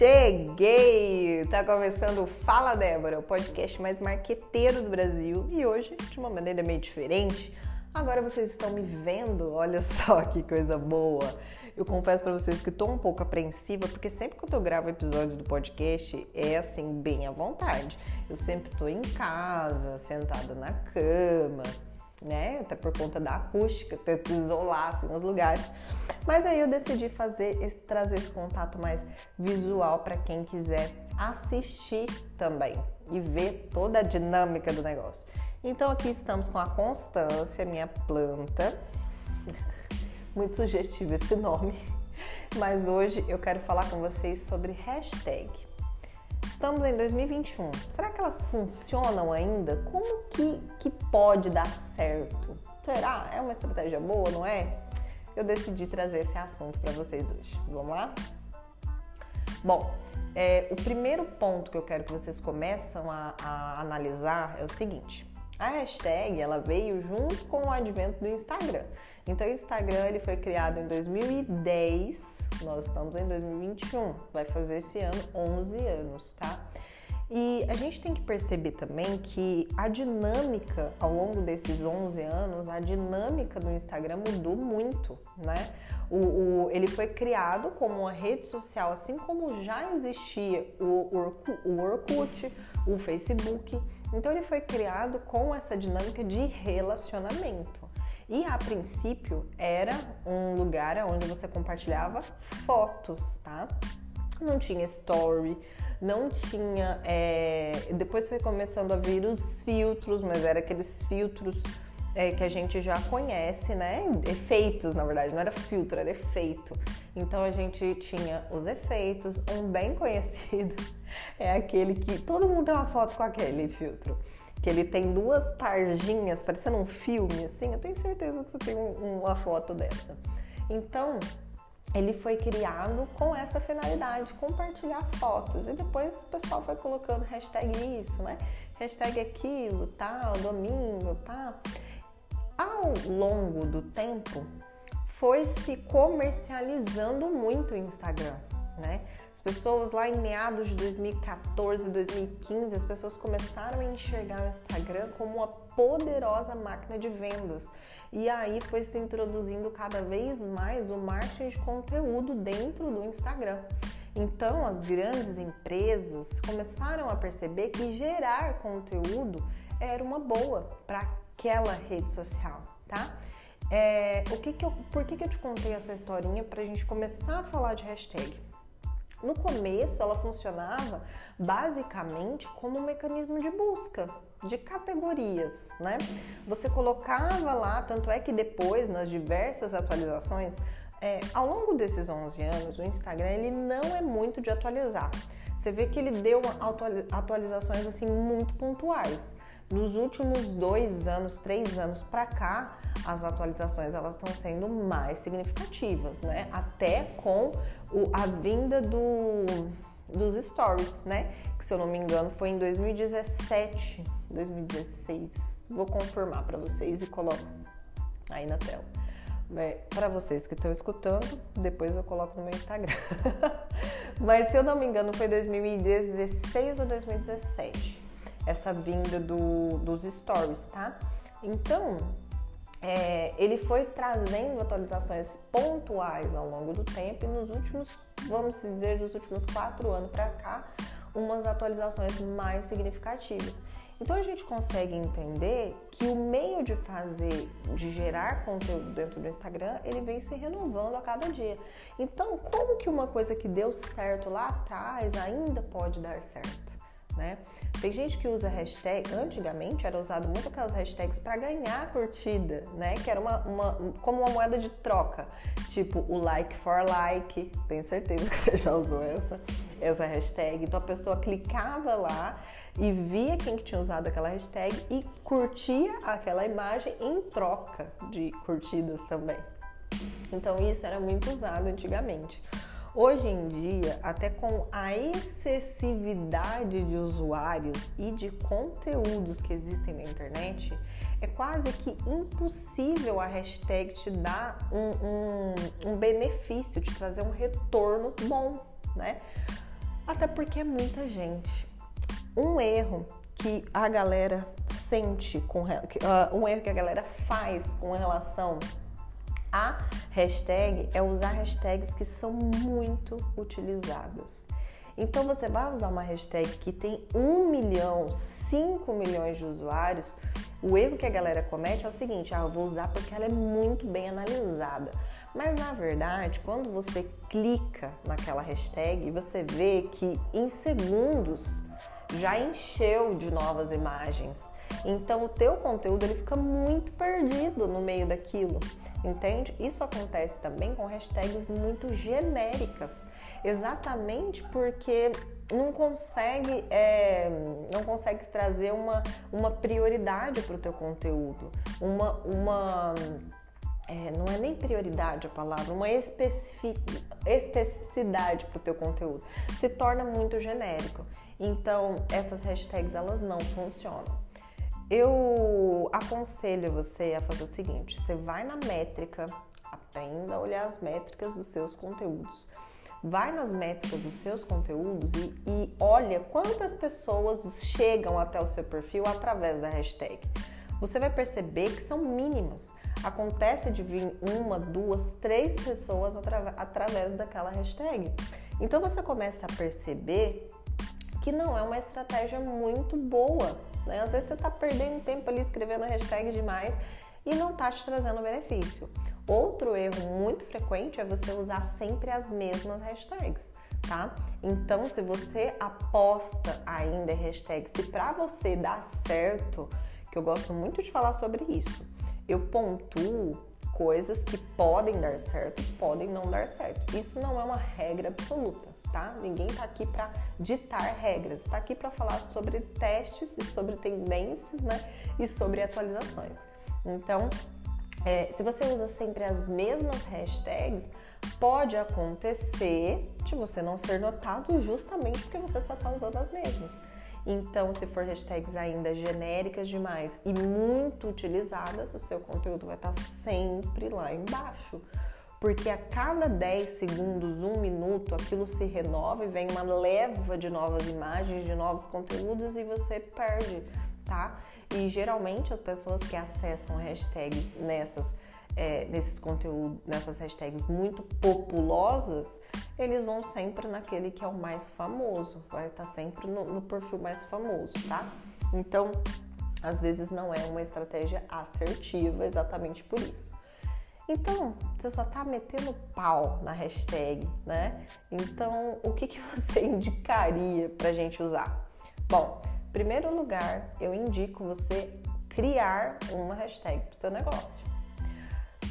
Cheguei! Tá começando o Fala Débora, o podcast mais marqueteiro do Brasil e hoje de uma maneira meio diferente. Agora vocês estão me vendo, olha só que coisa boa! Eu confesso para vocês que tô um pouco apreensiva porque sempre que eu gravo episódios do podcast é assim, bem à vontade. Eu sempre tô em casa, sentada na cama, né? Até por conta da acústica, tento isolar assim, os lugares. Mas aí eu decidi fazer esse, trazer esse contato mais visual para quem quiser assistir também e ver toda a dinâmica do negócio. Então aqui estamos com a Constância, minha planta. Muito sugestivo esse nome. Mas hoje eu quero falar com vocês sobre hashtag. Estamos em 2021. Será que elas funcionam ainda? Como que, que pode dar certo? Será? É uma estratégia boa, não é? Eu decidi trazer esse assunto para vocês hoje. Vamos lá? Bom, é, o primeiro ponto que eu quero que vocês começam a, a analisar é o seguinte. A hashtag ela veio junto com o advento do Instagram. Então o Instagram ele foi criado em 2010, nós estamos em 2021, vai fazer esse ano 11 anos, tá? E a gente tem que perceber também que a dinâmica ao longo desses 11 anos, a dinâmica do Instagram mudou muito, né? O, o, ele foi criado como uma rede social, assim como já existia o, o Orkut, o Facebook. Então ele foi criado com essa dinâmica de relacionamento. E a princípio era um lugar onde você compartilhava fotos, tá? Não tinha story, não tinha. É... Depois foi começando a vir os filtros, mas era aqueles filtros é, que a gente já conhece, né? Efeitos, na verdade, não era filtro, era efeito. Então a gente tinha os efeitos. Um bem conhecido é aquele que todo mundo tem uma foto com aquele filtro. Que ele tem duas tarjinhas, parecendo um filme, assim. Eu tenho certeza que você tem uma foto dessa. Então, ele foi criado com essa finalidade, compartilhar fotos. E depois o pessoal foi colocando hashtag isso, né? Hashtag aquilo, tal, domingo, tá? Ao longo do tempo, foi se comercializando muito o Instagram, né? As pessoas lá em meados de 2014, 2015, as pessoas começaram a enxergar o Instagram como uma poderosa máquina de vendas. E aí foi se introduzindo cada vez mais o marketing de conteúdo dentro do Instagram. Então, as grandes empresas começaram a perceber que gerar conteúdo era uma boa para aquela rede social, tá? É, o que que eu, por que, que eu te contei essa historinha para a gente começar a falar de hashtag? No começo, ela funcionava basicamente como um mecanismo de busca de categorias, né? Você colocava lá, tanto é que depois, nas diversas atualizações, é, ao longo desses 11 anos, o Instagram ele não é muito de atualizar. Você vê que ele deu atualizações assim muito pontuais. Nos últimos dois anos, três anos para cá, as atualizações elas estão sendo mais significativas, né? Até com o, a vinda do, dos stories, né? Que se eu não me engano foi em 2017, 2016. Vou confirmar para vocês e coloco aí na tela. É, para vocês que estão escutando, depois eu coloco no meu Instagram. Mas se eu não me engano foi 2016 ou 2017 essa vinda do, dos stories, tá? Então, é, ele foi trazendo atualizações pontuais ao longo do tempo e nos últimos, vamos dizer, dos últimos quatro anos para cá, umas atualizações mais significativas. Então a gente consegue entender que o meio de fazer, de gerar conteúdo dentro do Instagram, ele vem se renovando a cada dia. Então, como que uma coisa que deu certo lá atrás ainda pode dar certo? Né? Tem gente que usa hashtag, antigamente era usado muito aquelas hashtags para ganhar curtida, né? Que era uma, uma, como uma moeda de troca, tipo o like for like, tenho certeza que você já usou essa, essa hashtag. Então a pessoa clicava lá e via quem que tinha usado aquela hashtag e curtia aquela imagem em troca de curtidas também. Então isso era muito usado antigamente. Hoje em dia, até com a excessividade de usuários e de conteúdos que existem na internet, é quase que impossível a hashtag te dar um, um, um benefício, te trazer um retorno bom, né? Até porque é muita gente. Um erro que a galera sente com uh, um erro que a galera faz com relação a hashtag é usar hashtags que são muito utilizadas. Então você vai usar uma hashtag que tem 1 milhão, 5 milhões de usuários. O erro que a galera comete é o seguinte: ah, eu vou usar porque ela é muito bem analisada. Mas na verdade, quando você clica naquela hashtag, você vê que em segundos já encheu de novas imagens. Então o teu conteúdo ele fica muito perdido no meio daquilo, entende? Isso acontece também com hashtags muito genéricas, exatamente porque não consegue, é, não consegue trazer uma, uma prioridade para o teu conteúdo, uma, uma é, não é nem prioridade a palavra, uma especificidade para o teu conteúdo. Se torna muito genérico. Então, essas hashtags elas não funcionam. Eu aconselho você a fazer o seguinte: você vai na métrica, aprenda a olhar as métricas dos seus conteúdos. Vai nas métricas dos seus conteúdos e, e olha quantas pessoas chegam até o seu perfil através da hashtag. Você vai perceber que são mínimas. Acontece de vir uma, duas, três pessoas atra através daquela hashtag. Então você começa a perceber que não é uma estratégia muito boa. Né? Às vezes você está perdendo tempo ali escrevendo hashtag demais e não está te trazendo benefício. Outro erro muito frequente é você usar sempre as mesmas hashtags, tá? Então, se você aposta ainda em hashtags e para você dar certo, que eu gosto muito de falar sobre isso, eu pontuo coisas que podem dar certo, podem não dar certo. Isso não é uma regra absoluta tá? Ninguém tá aqui para ditar regras, tá aqui para falar sobre testes e sobre tendências, né? E sobre atualizações. Então, é, se você usa sempre as mesmas hashtags, pode acontecer de você não ser notado justamente porque você só está usando as mesmas. Então, se for hashtags ainda genéricas demais e muito utilizadas, o seu conteúdo vai estar tá sempre lá embaixo porque a cada 10 segundos, um minuto, aquilo se renova e vem uma leva de novas imagens, de novos conteúdos e você perde, tá? E geralmente as pessoas que acessam hashtags nessas é, nesses conteúdos, nessas hashtags muito populosas, eles vão sempre naquele que é o mais famoso, vai estar sempre no, no perfil mais famoso, tá? Então, às vezes não é uma estratégia assertiva exatamente por isso. Então, você só tá metendo pau na hashtag, né? Então, o que, que você indicaria pra gente usar? Bom, em primeiro lugar, eu indico você criar uma hashtag pro seu negócio.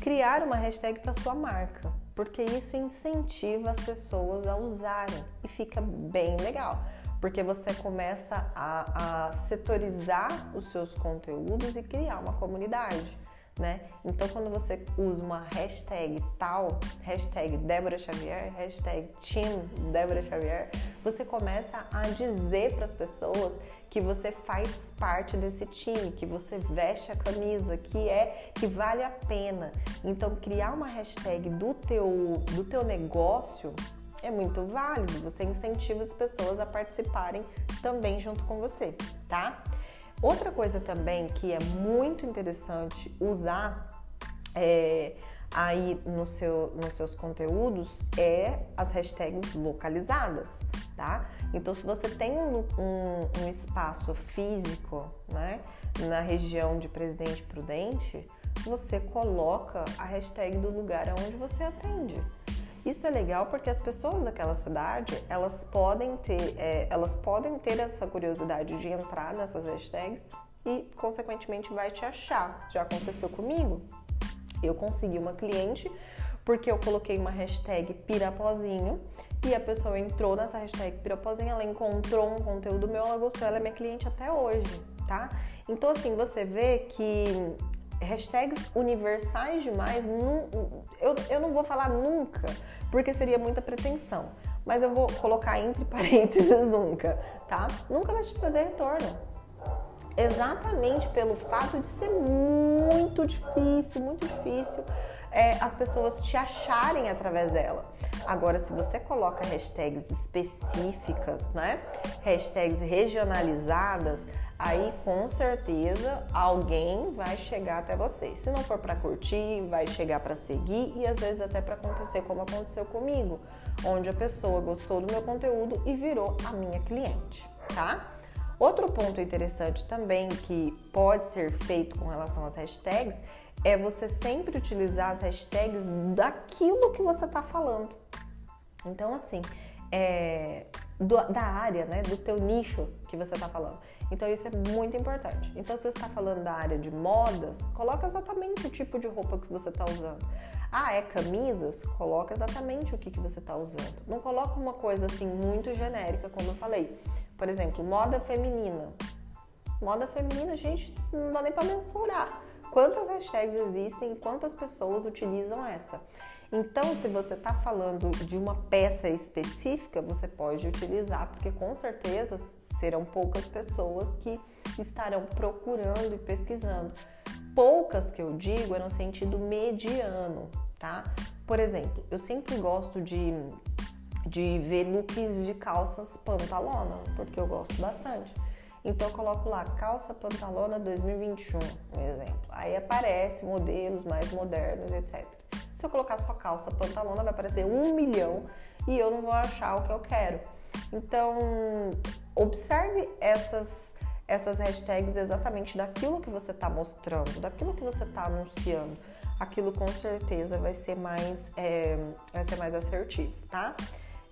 Criar uma hashtag para sua marca, porque isso incentiva as pessoas a usarem e fica bem legal porque você começa a, a, setorizar os seus conteúdos e criar uma comunidade né? Então, quando você usa uma hashtag tal, hashtag Débora Xavier, hashtag Team Débora Xavier, você começa a dizer para as pessoas que você faz parte desse time, que você veste a camisa, que é que vale a pena. Então, criar uma hashtag do teu, do teu negócio é muito válido. Você incentiva as pessoas a participarem também junto com você, tá? Outra coisa também que é muito interessante usar é, aí no seu, nos seus conteúdos é as hashtags localizadas, tá? Então, se você tem um, um, um espaço físico, né, na região de Presidente Prudente, você coloca a hashtag do lugar onde você atende. Isso é legal porque as pessoas daquela cidade elas podem ter, é, elas podem ter essa curiosidade de entrar nessas hashtags e consequentemente vai te achar. Já aconteceu comigo. Eu consegui uma cliente porque eu coloquei uma hashtag Pirapozinho e a pessoa entrou nessa hashtag Pirapozinho, ela encontrou um conteúdo meu, ela gostou, ela é minha cliente até hoje, tá? Então assim, você vê que hashtags universais demais, eu, eu não vou falar nunca, porque seria muita pretensão. Mas eu vou colocar entre parênteses nunca, tá? Nunca vai te trazer retorno. exatamente pelo fato de ser muito difícil, muito difícil é, as pessoas te acharem através dela. Agora, se você coloca hashtags específicas, né? Hashtags regionalizadas, aí com certeza alguém vai chegar até você. Se não for para curtir, vai chegar para seguir e às vezes até para acontecer como aconteceu comigo, onde a pessoa gostou do meu conteúdo e virou a minha cliente, tá? Outro ponto interessante também que pode ser feito com relação às hashtags é você sempre utilizar as hashtags daquilo que você está falando. Então, assim, é, do, da área, né, do teu nicho que você está falando. Então, isso é muito importante. Então, se você está falando da área de modas, coloca exatamente o tipo de roupa que você está usando. Ah, é camisas? Coloca exatamente o que, que você está usando. Não coloca uma coisa assim muito genérica, como eu falei. Por exemplo, moda feminina. Moda feminina, gente, não dá nem para mensurar quantas hashtags existem quantas pessoas utilizam essa. Então, se você está falando de uma peça específica, você pode utilizar, porque com certeza serão poucas pessoas que estarão procurando e pesquisando. Poucas que eu digo é no sentido mediano, tá? Por exemplo, eu sempre gosto de, de ver looks de calças pantalona, porque eu gosto bastante. Então eu coloco lá calça pantalona 2021, um exemplo. Aí aparece modelos mais modernos, etc. Se eu colocar só calça pantalona, vai aparecer um milhão e eu não vou achar o que eu quero. Então observe essas essas hashtags exatamente daquilo que você está mostrando, daquilo que você está anunciando. Aquilo com certeza vai ser mais é, vai ser mais assertivo, tá?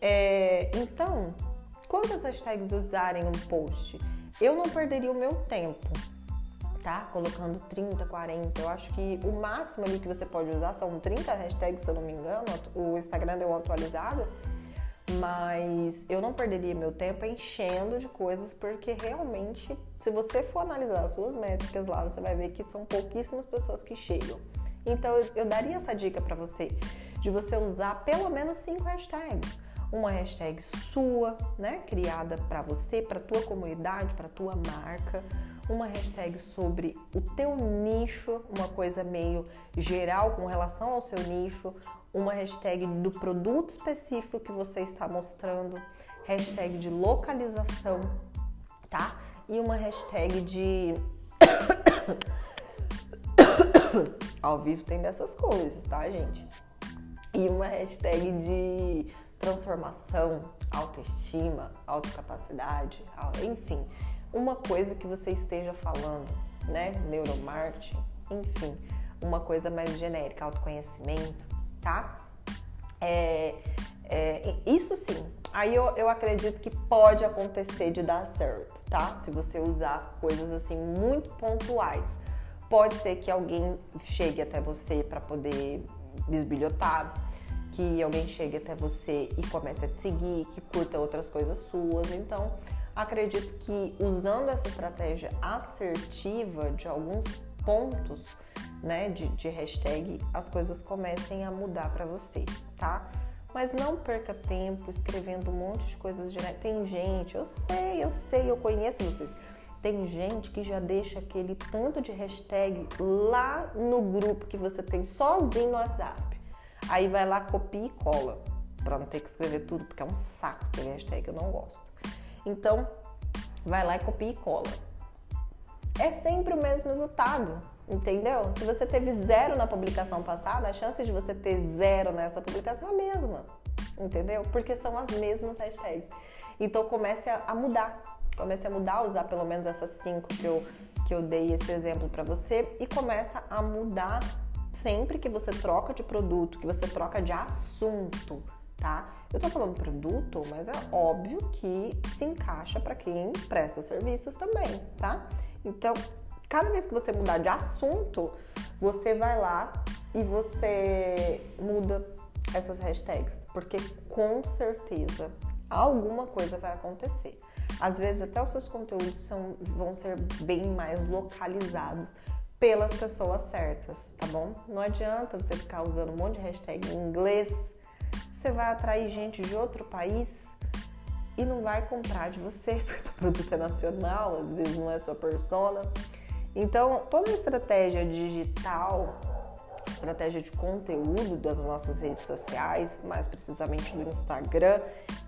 É, então, quantas hashtags usarem um post? Eu não perderia o meu tempo, tá? Colocando 30, 40. Eu acho que o máximo ali que você pode usar são 30 hashtags, se eu não me engano. O Instagram deu atualizado. Mas eu não perderia meu tempo enchendo de coisas, porque realmente, se você for analisar as suas métricas lá, você vai ver que são pouquíssimas pessoas que chegam. Então eu, daria essa dica para você, de você usar pelo menos cinco hashtags uma hashtag sua, né, criada para você, para tua comunidade, para tua marca, uma hashtag sobre o teu nicho, uma coisa meio geral com relação ao seu nicho, uma hashtag do produto específico que você está mostrando, hashtag de localização, tá? E uma hashtag de ao vivo tem dessas coisas, tá, gente? E uma hashtag de transformação, autoestima, autocapacidade, enfim, uma coisa que você esteja falando, né? Neuromarketing, enfim, uma coisa mais genérica, autoconhecimento, tá? É, é, isso sim, aí eu, eu acredito que pode acontecer de dar certo, tá? Se você usar coisas assim muito pontuais. Pode ser que alguém chegue até você para poder bisbilhotar, que alguém chegue até você e comece a te seguir, que curta outras coisas suas. Então, acredito que usando essa estratégia assertiva de alguns pontos, né, de, de hashtag, as coisas comecem a mudar para você, tá? Mas não perca tempo escrevendo um monte de coisas direto. Tem gente, eu sei, eu sei, eu conheço vocês. Tem gente que já deixa aquele tanto de hashtag lá no grupo que você tem sozinho no WhatsApp. Aí vai lá, copia e cola, para não ter que escrever tudo, porque é um saco escrever hashtag, eu não gosto. Então, vai lá e copia e cola. É sempre o mesmo resultado, entendeu? Se você teve zero na publicação passada, a chance de você ter zero nessa publicação é a mesma, entendeu? Porque são as mesmas hashtags. Então comece a, mudar, comece a mudar, usar pelo menos essas cinco que eu, que eu dei esse exemplo para você e começa a mudar sempre que você troca de produto, que você troca de assunto, tá? Eu tô falando produto, mas é óbvio que se encaixa para quem presta serviços também, tá? Então, cada vez que você mudar de assunto, você vai lá e você muda essas hashtags, porque com certeza alguma coisa vai acontecer. Às vezes até os seus conteúdos são, vão ser bem mais localizados pelas pessoas certas, tá bom? Não adianta você ficar usando um monte de hashtag em inglês, você vai atrair gente de outro país e não vai comprar de você, porque o produto é nacional, às vezes não é sua persona. Então, toda a estratégia digital, estratégia de conteúdo das nossas redes sociais, mais precisamente do Instagram,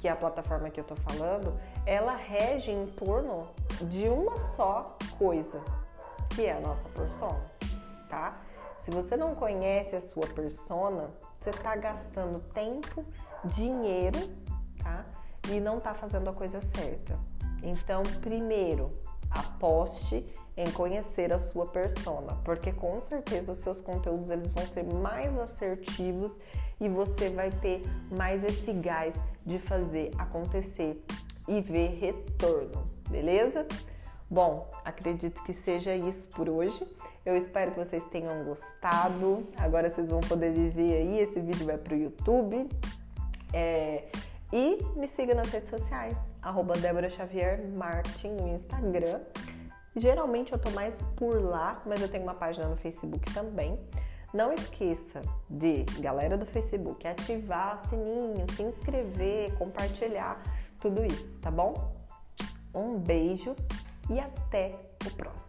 que é a plataforma que eu tô falando, ela rege em torno de uma só coisa, que é a nossa persona, tá? Se você não conhece a sua persona, você está gastando tempo, dinheiro, tá? E não está fazendo a coisa certa. Então, primeiro, aposte em conhecer a sua persona, porque com certeza os seus conteúdos eles vão ser mais assertivos e você vai ter mais esse gás de fazer acontecer e ver retorno, beleza? Bom, acredito que seja isso por hoje. Eu espero que vocês tenham gostado. Agora vocês vão poder viver aí. Esse vídeo vai para o YouTube. É... E me siga nas redes sociais, arroba Débora Xavier no Instagram. Geralmente eu tô mais por lá, mas eu tenho uma página no Facebook também. Não esqueça de, galera do Facebook, ativar o sininho, se inscrever, compartilhar, tudo isso, tá bom? Um beijo e até o próximo.